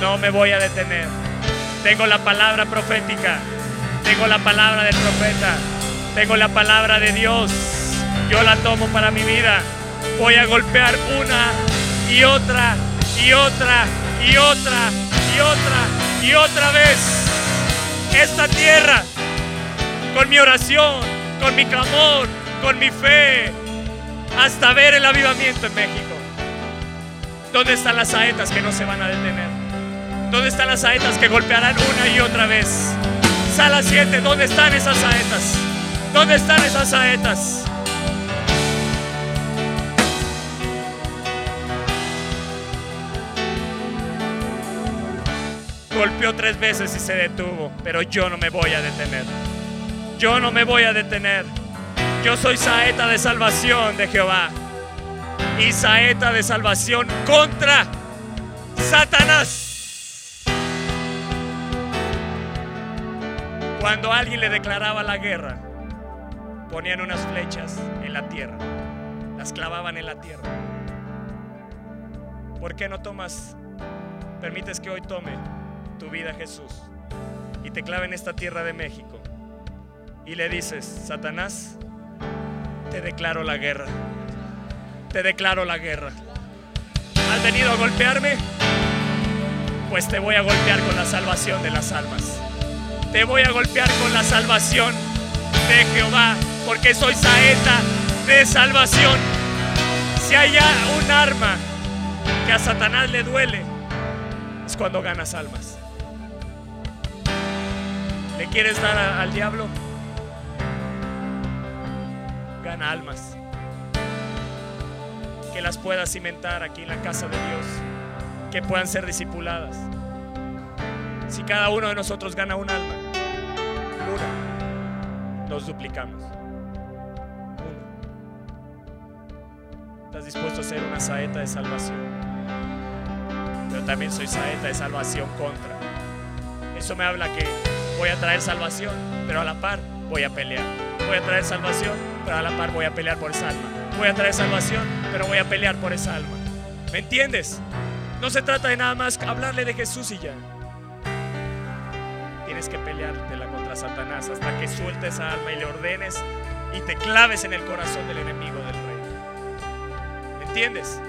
Speaker 1: No me voy a detener. Tengo la palabra profética. Tengo la palabra del profeta. Tengo la palabra de Dios. Yo la tomo para mi vida. Voy a golpear una y otra y otra y otra y otra y otra vez esta tierra con mi oración, con mi clamor, con mi fe, hasta ver el avivamiento en México. ¿Dónde están las saetas que no se van a detener? ¿Dónde están las saetas que golpearán una y otra vez? Sala 7, ¿dónde están esas saetas? ¿Dónde están esas saetas? golpeó tres veces y se detuvo, pero yo no me voy a detener. Yo no me voy a detener. Yo soy saeta de salvación de Jehová y saeta de salvación contra Satanás. Cuando alguien le declaraba la guerra, ponían unas flechas en la tierra, las clavaban en la tierra. ¿Por qué no tomas, permites que hoy tome tu vida Jesús y te clave en esta tierra de México y le dices, Satanás, te declaro la guerra, te declaro la guerra. ¿Has venido a golpearme? Pues te voy a golpear con la salvación de las almas. Te voy a golpear con la salvación de Jehová, porque soy saeta de salvación. Si hay un arma que a Satanás le duele, es cuando ganas almas. ¿Le quieres dar al diablo? Almas. Que las puedas cimentar aquí en la casa de Dios. Que puedan ser discipuladas. Si cada uno de nosotros gana un alma, una, nos duplicamos. ¿Estás dispuesto a ser una saeta de salvación? Pero también soy saeta de salvación contra. Eso me habla que voy a traer salvación, pero a la par voy a pelear. Voy a traer salvación, a la par voy a pelear por esa alma. Voy a traer salvación, pero voy a pelear por esa alma. ¿Me entiendes? No se trata de nada más hablarle de Jesús y ya. Tienes que peleártela contra Satanás hasta que sueltes esa alma y le ordenes y te claves en el corazón del enemigo del rey entiendes?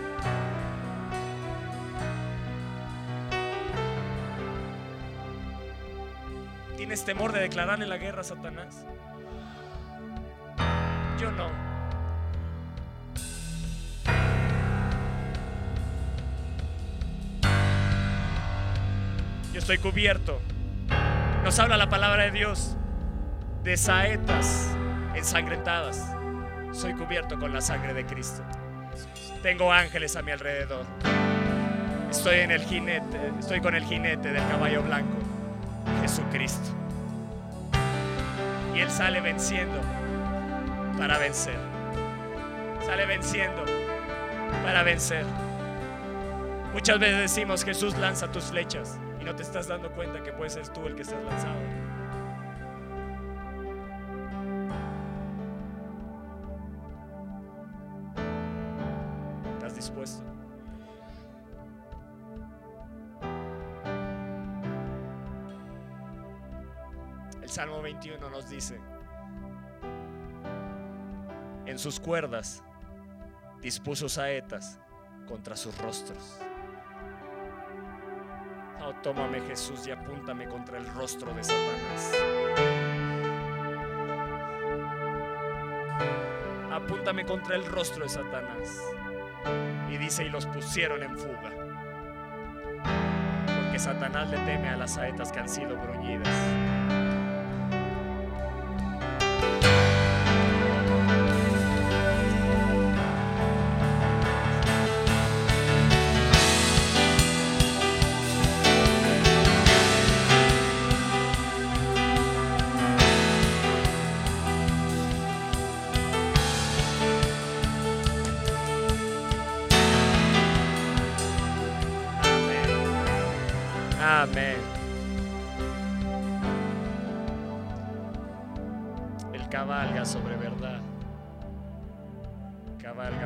Speaker 1: ¿Tienes temor de declararle la guerra a Satanás? Yo no. Yo estoy cubierto. Nos habla la palabra de Dios de saetas ensangrentadas. Soy cubierto con la sangre de Cristo. Tengo ángeles a mi alrededor. Estoy en el jinete, estoy con el jinete del caballo blanco, Jesucristo. Y Él sale venciendo para vencer. Sale venciendo para vencer. Muchas veces decimos, Jesús lanza tus flechas y no te estás dando cuenta que puedes ser tú el que estás lanzado. dispuesto. El Salmo 21 nos dice, en sus cuerdas dispuso saetas contra sus rostros. Oh, tómame Jesús y apúntame contra el rostro de Satanás. Apúntame contra el rostro de Satanás. Y dice, y los pusieron en fuga. Porque Satanás le teme a las saetas que han sido bruñidas.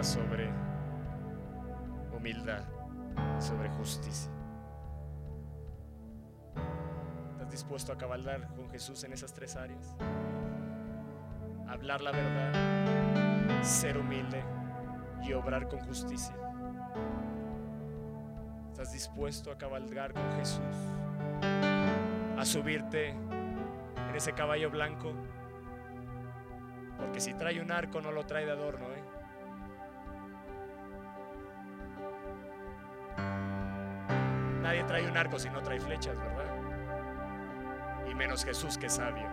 Speaker 1: Sobre humildad, sobre justicia. ¿Estás dispuesto a cabalgar con Jesús en esas tres áreas? Hablar la verdad, ser humilde y obrar con justicia. ¿Estás dispuesto a cabalgar con Jesús? A subirte en ese caballo blanco. Porque si trae un arco no lo trae de adorno, ¿eh? Nadie trae un arco si no trae flechas, ¿verdad? Y menos Jesús que es sabio.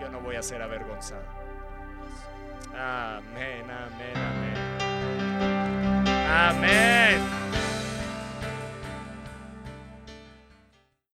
Speaker 1: Yo no voy a ser avergonzado. Amén, amén, amén. Amén.